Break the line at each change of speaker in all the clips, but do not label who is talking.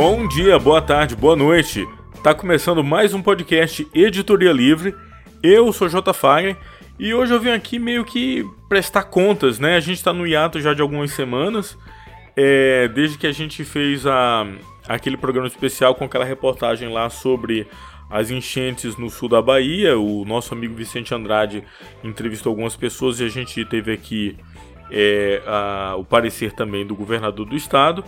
Bom dia, boa tarde, boa noite. Tá começando mais um podcast Editoria Livre. Eu sou J. Fagner e hoje eu vim aqui meio que prestar contas, né? A gente tá no hiato já de algumas semanas, é, desde que a gente fez a, aquele programa especial com aquela reportagem lá sobre as enchentes no sul da Bahia. O nosso amigo Vicente Andrade entrevistou algumas pessoas e a gente teve aqui é, a, o parecer também do governador do estado.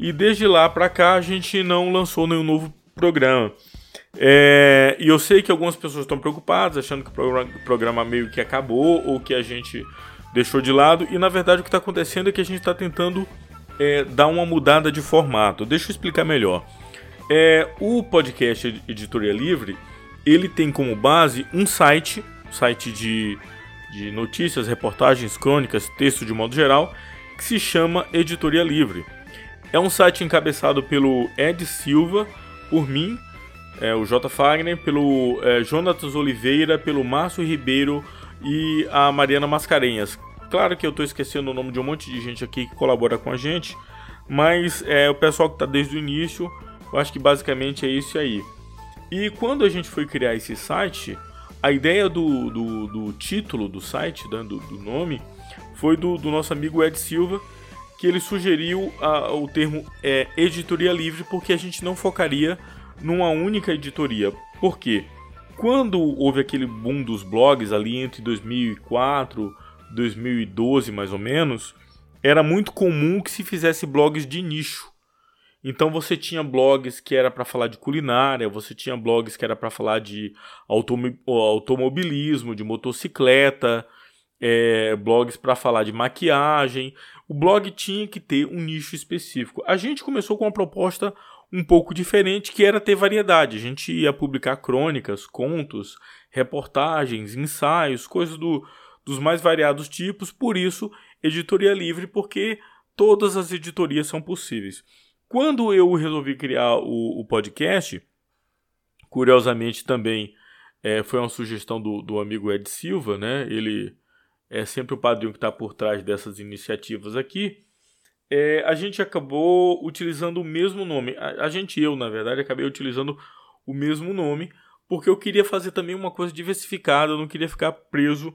E desde lá para cá a gente não lançou nenhum novo programa. É, e eu sei que algumas pessoas estão preocupadas, achando que o programa meio que acabou ou que a gente deixou de lado. E na verdade o que está acontecendo é que a gente está tentando é, dar uma mudada de formato. Deixa eu explicar melhor. É, o podcast Editoria Livre ele tem como base um site, site de, de notícias, reportagens, crônicas, texto de modo geral, que se chama Editoria Livre. É um site encabeçado pelo Ed Silva, por mim, é, o J. Fagner, pelo é, Jonatas Oliveira, pelo Márcio Ribeiro e a Mariana Mascarenhas. Claro que eu estou esquecendo o nome de um monte de gente aqui que colabora com a gente, mas é o pessoal que está desde o início, eu acho que basicamente é isso aí. E quando a gente foi criar esse site, a ideia do, do, do título do site, né, do, do nome, foi do, do nosso amigo Ed Silva, que ele sugeriu a, o termo é, editoria livre porque a gente não focaria numa única editoria. Por quê? Quando houve aquele boom dos blogs ali entre 2004 2012 mais ou menos, era muito comum que se fizesse blogs de nicho. Então você tinha blogs que era para falar de culinária, você tinha blogs que era para falar de automobilismo, de motocicleta, é, blogs para falar de maquiagem. O blog tinha que ter um nicho específico. A gente começou com uma proposta um pouco diferente, que era ter variedade. A gente ia publicar crônicas, contos, reportagens, ensaios, coisas do, dos mais variados tipos, por isso, editoria livre, porque todas as editorias são possíveis. Quando eu resolvi criar o, o podcast, curiosamente também é, foi uma sugestão do, do amigo Ed Silva, né? Ele é sempre o padrinho que está por trás dessas iniciativas aqui. É, a gente acabou utilizando o mesmo nome. A, a gente, eu, na verdade, acabei utilizando o mesmo nome porque eu queria fazer também uma coisa diversificada, eu não queria ficar preso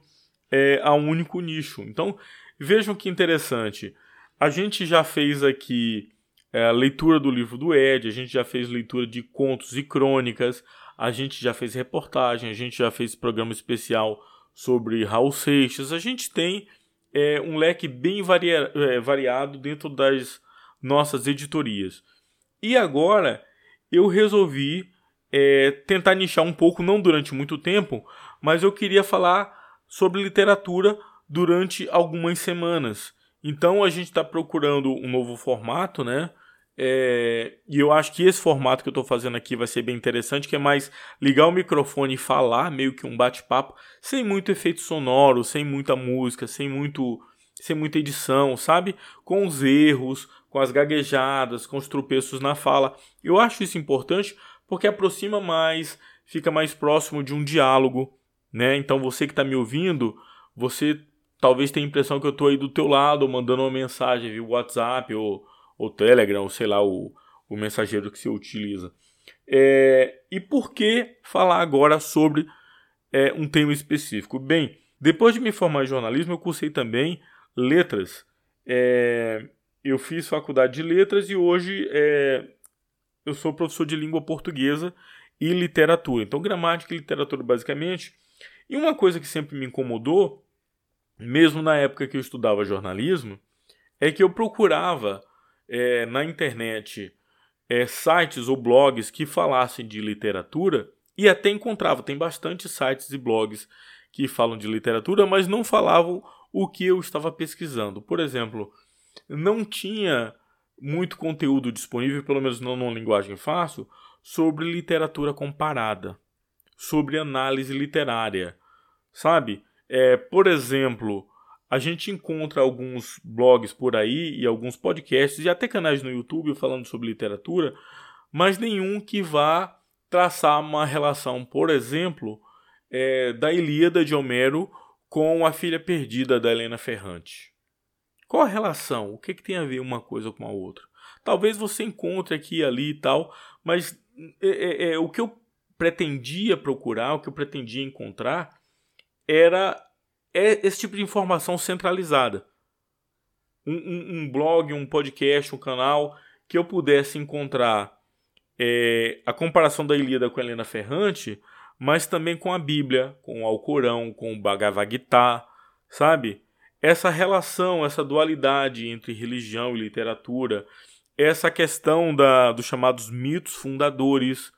é, a um único nicho. Então, vejam que interessante. A gente já fez aqui é, a leitura do livro do Ed, a gente já fez leitura de contos e crônicas, a gente já fez reportagem, a gente já fez programa especial sobre Raul Seixas. A gente tem é, um leque bem varia é, variado dentro das nossas editorias. E agora eu resolvi é, tentar nichar um pouco, não durante muito tempo, mas eu queria falar sobre literatura durante algumas semanas. Então a gente está procurando um novo formato, né? É, e eu acho que esse formato que eu estou fazendo aqui vai ser bem interessante, que é mais ligar o microfone e falar, meio que um bate-papo, sem muito efeito sonoro, sem muita música, sem muito sem muita edição, sabe? Com os erros, com as gaguejadas, com os tropeços na fala. Eu acho isso importante porque aproxima mais, fica mais próximo de um diálogo, né? Então você que está me ouvindo, você talvez tenha a impressão que eu estou aí do teu lado, mandando uma mensagem via WhatsApp ou ou Telegram, ou sei lá, o, o mensageiro que você utiliza. É, e por que falar agora sobre é, um tema específico? Bem, depois de me formar em jornalismo, eu cursei também letras. É, eu fiz faculdade de letras e hoje é, eu sou professor de língua portuguesa e literatura. Então, gramática e literatura, basicamente. E uma coisa que sempre me incomodou, mesmo na época que eu estudava jornalismo, é que eu procurava é, na internet é, sites ou blogs que falassem de literatura e até encontrava, tem bastante sites e blogs que falam de literatura, mas não falavam o que eu estava pesquisando. Por exemplo, não tinha muito conteúdo disponível, pelo menos não numa linguagem fácil, sobre literatura comparada, sobre análise literária, sabe? É, por exemplo, a gente encontra alguns blogs por aí e alguns podcasts e até canais no YouTube falando sobre literatura, mas nenhum que vá traçar uma relação, por exemplo, é, da Ilíada de Homero com a filha perdida da Helena Ferrante. Qual a relação? O que, que tem a ver uma coisa com a outra? Talvez você encontre aqui ali e tal, mas é, é, é, o que eu pretendia procurar, o que eu pretendia encontrar, era é esse tipo de informação centralizada. Um, um, um blog, um podcast, um canal que eu pudesse encontrar é, a comparação da Ilíada com a Helena Ferrante, mas também com a Bíblia, com o Alcorão, com o Bhagavad Gita, sabe? Essa relação, essa dualidade entre religião e literatura, essa questão da, dos chamados mitos fundadores,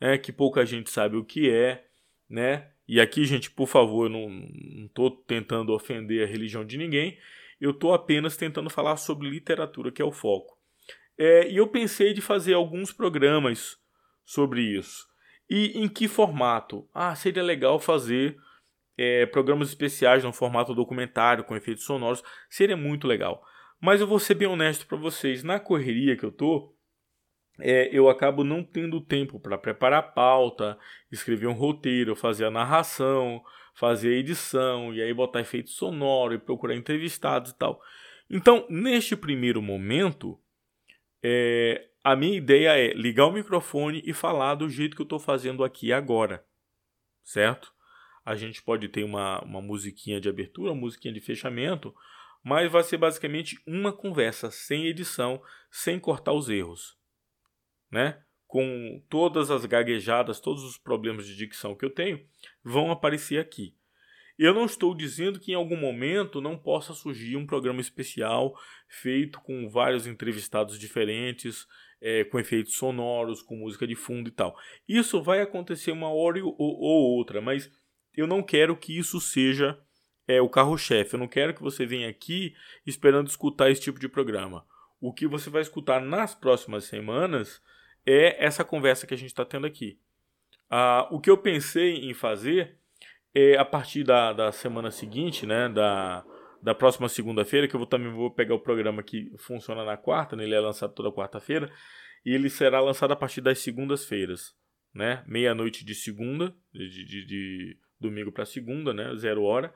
né, que pouca gente sabe o que é, né? E aqui, gente, por favor, eu não estou tentando ofender a religião de ninguém, eu estou apenas tentando falar sobre literatura, que é o foco. É, e eu pensei de fazer alguns programas sobre isso. E em que formato? Ah, seria legal fazer é, programas especiais no formato documentário, com efeitos sonoros. Seria muito legal. Mas eu vou ser bem honesto para vocês. Na correria que eu tô, é, eu acabo não tendo tempo para preparar a pauta, escrever um roteiro, fazer a narração, fazer a edição, e aí botar efeito sonoro e procurar entrevistados e tal. Então, neste primeiro momento, é, a minha ideia é ligar o microfone e falar do jeito que eu estou fazendo aqui agora, certo? A gente pode ter uma, uma musiquinha de abertura, uma musiquinha de fechamento, mas vai ser basicamente uma conversa sem edição, sem cortar os erros, né? Com todas as gaguejadas, todos os problemas de dicção que eu tenho, vão aparecer aqui. Eu não estou dizendo que em algum momento não possa surgir um programa especial feito com vários entrevistados diferentes, é, com efeitos sonoros, com música de fundo e tal. Isso vai acontecer uma hora ou, ou outra, mas eu não quero que isso seja é, o carro-chefe. Eu não quero que você venha aqui esperando escutar esse tipo de programa. O que você vai escutar nas próximas semanas é essa conversa que a gente está tendo aqui. Ah, o que eu pensei em fazer é, a partir da, da semana seguinte, né, da, da próxima segunda-feira, que eu vou, também vou pegar o programa que funciona na quarta, né, ele é lançado toda quarta-feira, e ele será lançado a partir das segundas-feiras, né, meia-noite de segunda, de, de, de domingo para segunda, né, zero hora,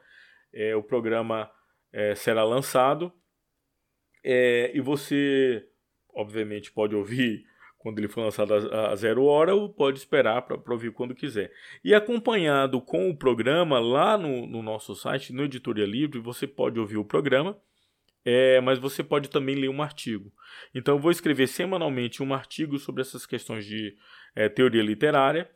é, o programa é, será lançado, é, e você, obviamente, pode ouvir quando ele for lançado a, zero hora, ou pode esperar para ouvir quando quiser. E acompanhado com o programa lá no, no nosso site, no Editoria Livre, você pode ouvir o programa, é, mas você pode também ler um artigo. Então eu vou escrever semanalmente um artigo sobre essas questões de é, teoria literária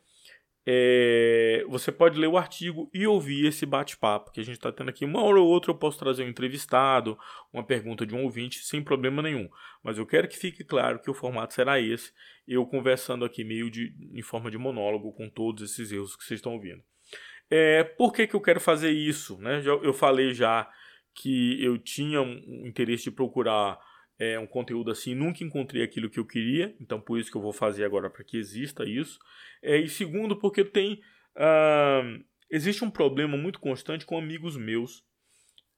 é, você pode ler o artigo e ouvir esse bate-papo que a gente está tendo aqui. Uma hora ou outra eu posso trazer um entrevistado, uma pergunta de um ouvinte, sem problema nenhum. Mas eu quero que fique claro que o formato será esse, eu conversando aqui meio de, em forma de monólogo com todos esses erros que vocês estão ouvindo. É, por que, que eu quero fazer isso? Né? Eu falei já que eu tinha um interesse de procurar é, um conteúdo assim, nunca encontrei aquilo que eu queria, então por isso que eu vou fazer agora para que exista isso. É, e segundo, porque tem. Uh, existe um problema muito constante com amigos meus.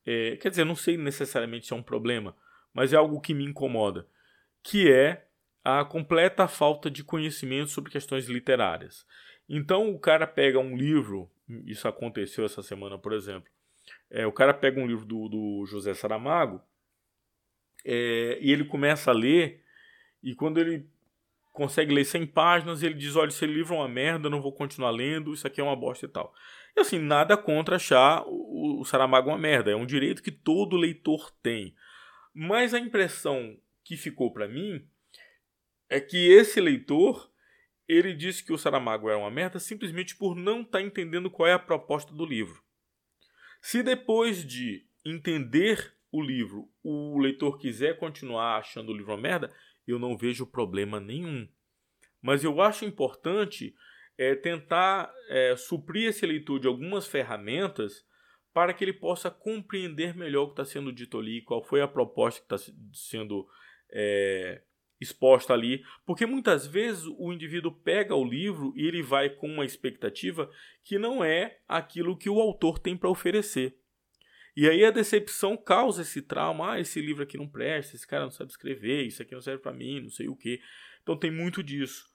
É, quer dizer, não sei necessariamente se é um problema, mas é algo que me incomoda. Que é a completa falta de conhecimento sobre questões literárias. Então o cara pega um livro, isso aconteceu essa semana, por exemplo. É, o cara pega um livro do, do José Saramago é, e ele começa a ler, e quando ele consegue ler 100 páginas, ele diz: Olha, esse livro é uma merda, não vou continuar lendo, isso aqui é uma bosta e tal. E assim, nada contra achar o, o Saramago uma merda, é um direito que todo leitor tem. Mas a impressão que ficou para mim é que esse leitor ele disse que o Saramago era uma merda simplesmente por não estar tá entendendo qual é a proposta do livro. Se depois de entender o livro o leitor quiser continuar achando o livro uma merda, eu não vejo problema nenhum. Mas eu acho importante é, tentar é, suprir esse leitor de algumas ferramentas para que ele possa compreender melhor o que está sendo dito ali, qual foi a proposta que está sendo é, exposta ali, porque muitas vezes o indivíduo pega o livro e ele vai com uma expectativa que não é aquilo que o autor tem para oferecer. E aí a decepção causa esse trauma. Ah, esse livro aqui não presta, esse cara não sabe escrever, isso aqui não serve para mim, não sei o que. Então tem muito disso.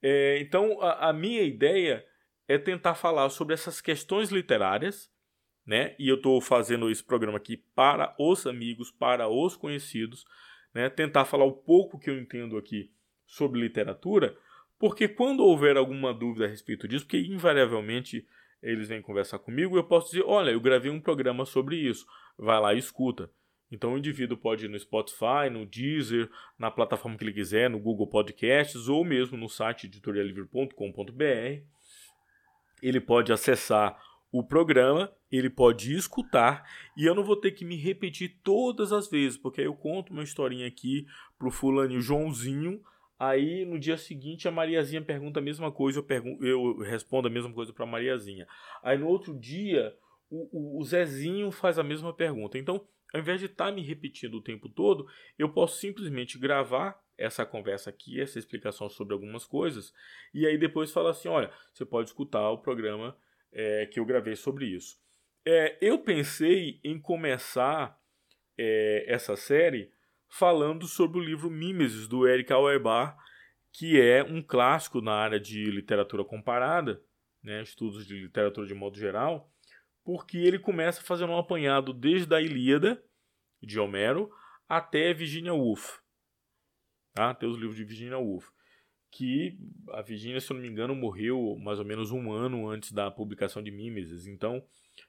É, então a, a, minha ideia é tentar falar sobre essas questões literárias, né? E eu estou fazendo esse programa aqui para os amigos, para os conhecidos, né, tentar falar o pouco que eu entendo aqui sobre literatura, porque quando houver alguma dúvida a respeito disso, porque invariavelmente eles vêm conversar comigo, eu posso dizer, olha, eu gravei um programa sobre isso, vai lá e escuta. Então o indivíduo pode ir no Spotify, no Deezer, na plataforma que ele quiser, no Google Podcasts ou mesmo no site editorialivre.com.br. Ele pode acessar o programa, ele pode escutar e eu não vou ter que me repetir todas as vezes, porque aí eu conto uma historinha aqui pro fulaninho Joãozinho, aí no dia seguinte a Mariazinha pergunta a mesma coisa, eu, pergunto, eu respondo a mesma coisa para Mariazinha. Aí no outro dia o, o, o Zezinho faz a mesma pergunta. Então, ao invés de estar tá me repetindo o tempo todo, eu posso simplesmente gravar essa conversa aqui, essa explicação sobre algumas coisas, e aí depois falar assim: olha, você pode escutar o programa é, que eu gravei sobre isso. É, eu pensei em começar é, essa série falando sobre o livro Mimesis, do Eric Auerbach, que é um clássico na área de literatura comparada, né, estudos de literatura de modo geral, porque ele começa fazendo um apanhado desde a Ilíada, de Homero, até Virginia Woolf. Tá? Até os livros de Virginia Woolf que a Virginia, se eu não me engano, morreu mais ou menos um ano antes da publicação de Mimesis. Então,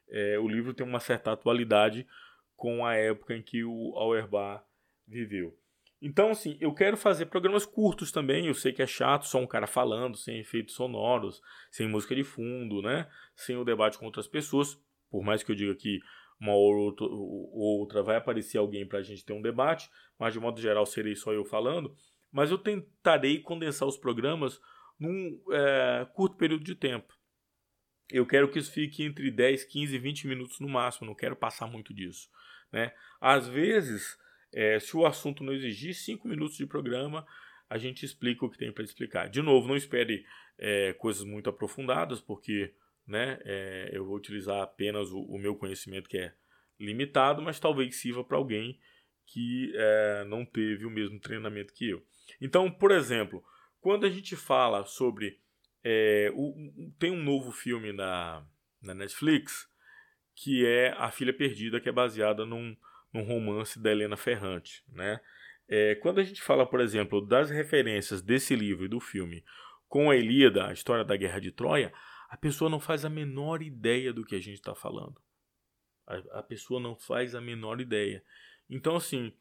é, o livro tem uma certa atualidade com a época em que o Auerbach viveu. Então, assim, eu quero fazer programas curtos também. Eu sei que é chato só um cara falando, sem efeitos sonoros, sem música de fundo, né? Sem o debate com outras pessoas. Por mais que eu diga que uma ou outra vai aparecer alguém para a gente ter um debate, mas de modo geral serei só eu falando mas eu tentarei condensar os programas num é, curto período de tempo. Eu quero que isso fique entre 10, 15 e 20 minutos no máximo, não quero passar muito disso. Né? Às vezes, é, se o assunto não exigir 5 minutos de programa, a gente explica o que tem para explicar. De novo, não espere é, coisas muito aprofundadas, porque né, é, eu vou utilizar apenas o, o, meu conhecimento que é limitado, mas talvez sirva para alguém que é, não teve o mesmo treinamento que eu. Então, por exemplo, quando a gente fala sobre. É, o, tem um novo filme na, na Netflix que é A Filha Perdida, que é baseada num, num romance da Helena Ferrante. Né? É, quando a gente fala, por exemplo, das referências desse livro e do filme com a Ilíada, a história da Guerra de Troia, a pessoa não faz a menor ideia do que a gente está falando. A, a pessoa não faz a menor ideia. Então, assim,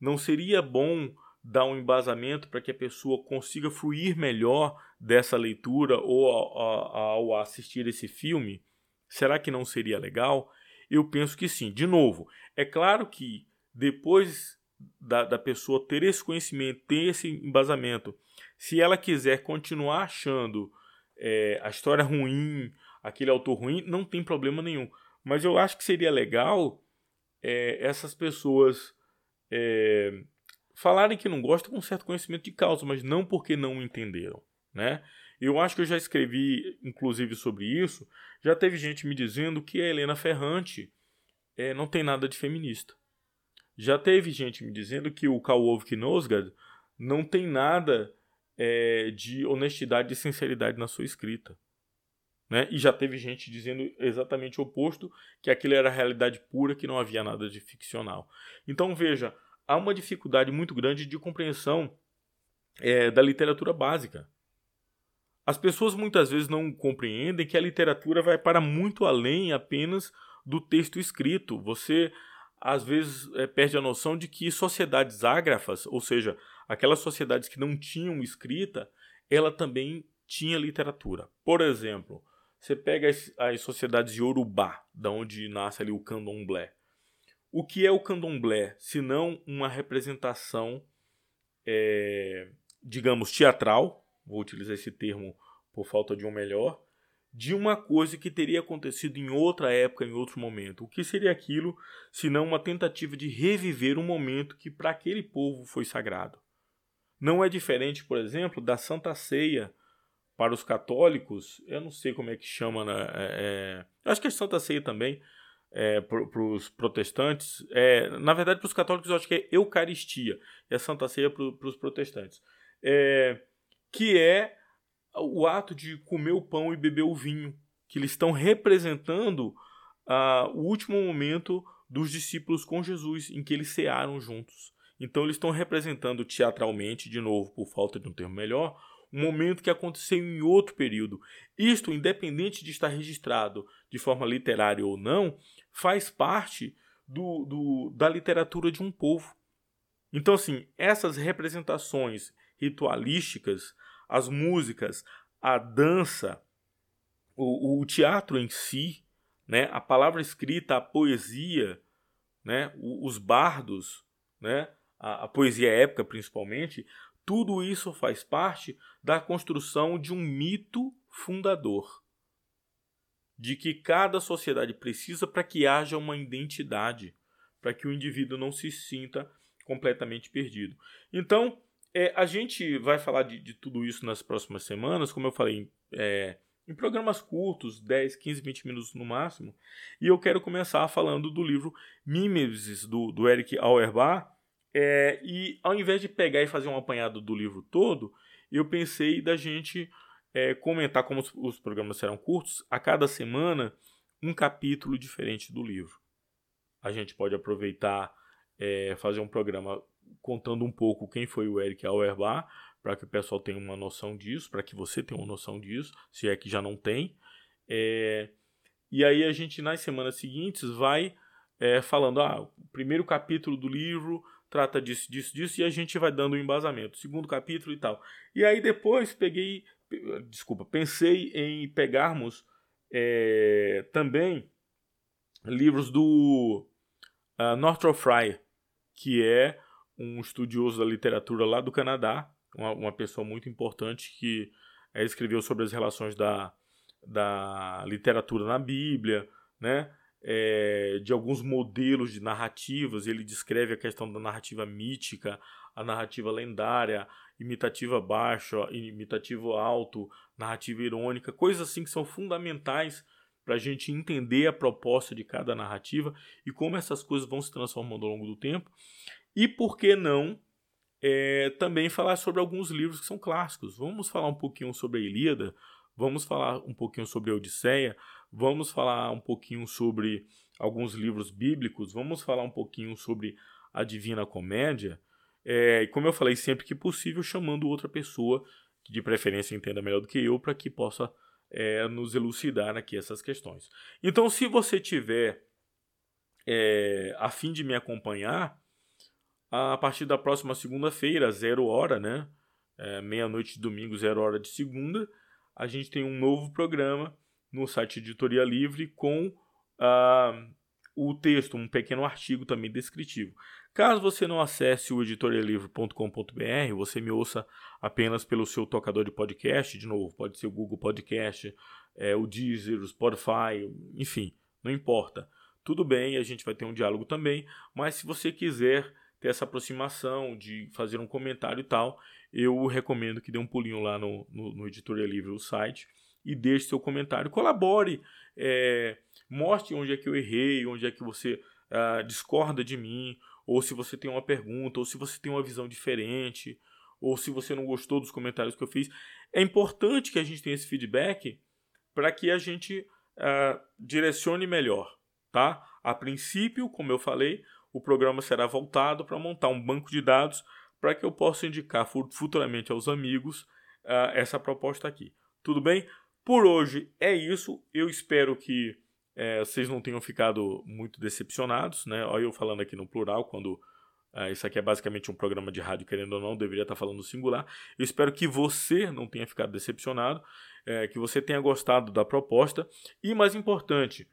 não seria bom dar um embasamento para que a pessoa consiga fluir melhor dessa leitura ou ao, ao assistir esse filme? Será que não seria legal? Eu penso que sim. De novo, é claro que depois da, da pessoa ter esse conhecimento, ter esse embasamento, se ela quiser continuar achando é, a história ruim, aquele autor ruim, não tem problema nenhum. Mas eu acho que seria legal é, essas pessoas é, falarem que não gostam com certo conhecimento de causa, mas não porque não entenderam, né? Eu acho que eu já escrevi, inclusive, sobre isso. Já teve gente me dizendo que a Helena Ferrante é, não tem nada de feminista. Já teve gente me dizendo que o Karl Knosgard não tem nada é, de honestidade e sinceridade na sua escrita. Né? E já teve gente dizendo exatamente o oposto, que aquilo era realidade pura, que não havia nada de ficcional. Então veja, há uma dificuldade muito grande de compreensão é, da literatura básica. As pessoas muitas vezes não compreendem que a literatura vai para muito além apenas do texto escrito. Você às vezes é, perde a noção de que sociedades ágrafas, ou seja, aquelas sociedades que não tinham escrita, ela também tinha literatura. Por exemplo, você pega as, as sociedades Yorubá, da onde nasce ali o candomblé. O que é o candomblé, se não uma representação, é, digamos, teatral, vou utilizar esse termo por falta de um melhor, de uma coisa que teria acontecido em outra época, em outro momento. O que seria aquilo, se não uma tentativa de reviver um momento que para aquele povo foi sagrado? Não é diferente, por exemplo, da Santa Ceia para os católicos. Eu não sei como é que chama, né? É, é, acho que é Santa Ceia também é, para os protestantes, é, na verdade para os católicos eu acho que é Eucaristia, e a Santa Ceia para os protestantes, é, que é o ato de comer o pão e beber o vinho, que eles estão representando ah, o último momento dos discípulos com Jesus, em que eles cearam juntos. Então eles estão representando teatralmente, de novo, por falta de um termo melhor, um momento que aconteceu em outro período. Isto, independente de estar registrado de forma literária ou não, faz parte do, do, da literatura de um povo. Então, assim, essas representações ritualísticas, as músicas, a dança, o, o teatro em si, né, a palavra escrita, a poesia, né, os bardos, né, a, a poesia épica principalmente, tudo isso faz parte da construção de um mito fundador. De que cada sociedade precisa para que haja uma identidade, para que o indivíduo não se sinta completamente perdido. Então, é, a gente vai falar de, de, tudo isso nas próximas semanas, como eu falei, é, em programas curtos, 10, 15, 20 minutos no máximo. E eu quero começar falando do livro Mimesis, do, do Eric Auerbach, é, e ao invés de pegar e fazer um apanhado do livro todo, eu pensei da gente é, comentar, como os, os, programas serão curtos, a cada semana um capítulo diferente do livro. A gente pode aproveitar, é, fazer um programa contando um pouco quem foi o Eric Auerbach, para que o pessoal tenha uma noção disso, para que você tenha uma noção disso, se é que já não tem. É, e aí a gente, nas semanas seguintes, vai é, falando, ah, o primeiro capítulo do livro trata disso, disso, disso, e a gente vai dando um embasamento. Segundo capítulo e tal. E aí depois peguei, desculpa, pensei em pegarmos é, também livros do uh, Northrop Frye, que é um estudioso da literatura lá do Canadá, uma, uma pessoa muito importante que é, escreveu sobre as relações da, da literatura na Bíblia, né? é, de alguns modelos de narrativas. Ele descreve a questão da narrativa mítica, a narrativa lendária, imitativa baixa, imitativo alto, narrativa irônica, coisas assim que são fundamentais para a gente entender a proposta de cada narrativa e como essas coisas vão se transformando ao longo do tempo. E por que não é, também falar sobre alguns livros que são clássicos? Vamos falar um pouquinho sobre a Ilíada, vamos falar um pouquinho sobre a Odisseia, Vamos falar um pouquinho sobre alguns livros bíblicos, vamos falar um pouquinho sobre a Divina Comédia. É, como eu falei, sempre que possível, chamando outra pessoa que de preferência entenda melhor do que eu, para que possa é, nos elucidar aqui essas questões. Então, se você tiver é, a fim de me acompanhar, a partir da próxima segunda-feira, zero hora, né? É, Meia-noite de domingo, zero hora de segunda, a gente tem um novo programa no site Editoria Livre com uh, o texto, um pequeno artigo também descritivo. Caso você não acesse o editorialivre.com.br, você me ouça apenas pelo seu tocador de podcast, de novo, pode ser o Google Podcast, é, o Deezer, o Spotify, enfim, não importa. Tudo bem, a gente vai ter um diálogo também, mas se você quiser ter essa aproximação, de fazer um comentário e tal, eu recomendo que dê um pulinho lá no, no, no Editoria Livre, o site, e deixe seu comentário. Colabore, é, mostre onde é que eu errei, onde é que você uh, discorda de mim, ou se você tem uma pergunta, ou se você tem uma visão diferente, ou se você não gostou dos comentários que eu fiz. É importante que a gente tenha esse feedback para que a gente uh, direcione melhor, tá? A princípio, como eu falei, o programa será voltado para montar um banco de dados para que eu possa indicar futuramente aos amigos uh, essa proposta aqui. Tudo bem? Por hoje é isso. Eu espero que é, vocês não tenham ficado muito decepcionados, né? Olha eu falando aqui no plural, quando é, isso aqui é basicamente um programa de rádio, querendo ou não, deveria estar falando singular. Eu espero que você não tenha ficado decepcionado, é, que você tenha gostado da proposta. E mais importante,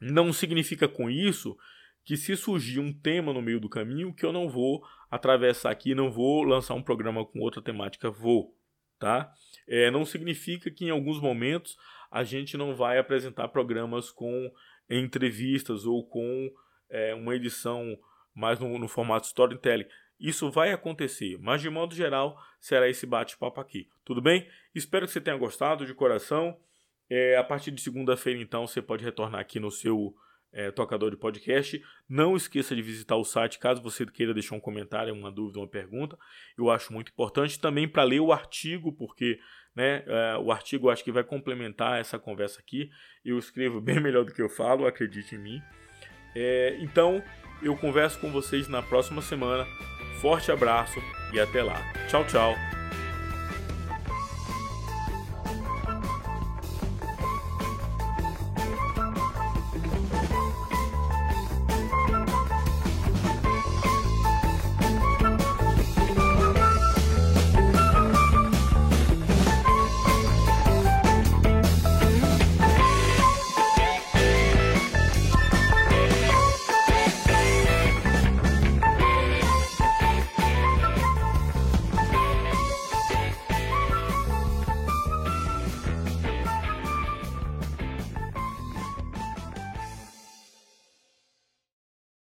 não significa com isso que se surgir um tema no meio do caminho que eu não vou atravessar aqui, não vou lançar um programa com outra temática, vou, tá? É, não significa que em alguns momentos a gente não vai apresentar programas com entrevistas ou com é, uma edição mais no, no formato storytelling. Isso vai acontecer, mas de modo geral será esse bate-papo aqui. Tudo bem? Espero que você tenha gostado de coração. É, a partir de segunda-feira, então, você pode retornar aqui no seu é, tocador de podcast. Não esqueça de visitar o site caso você queira deixar um comentário, uma dúvida, uma pergunta. Eu acho muito importante também para ler o artigo, porque né, é, o artigo acho que vai complementar essa conversa aqui. Eu escrevo bem melhor do que eu falo, acredite em mim. É, então, eu converso com vocês na próxima semana. Forte abraço e até lá. Tchau, tchau.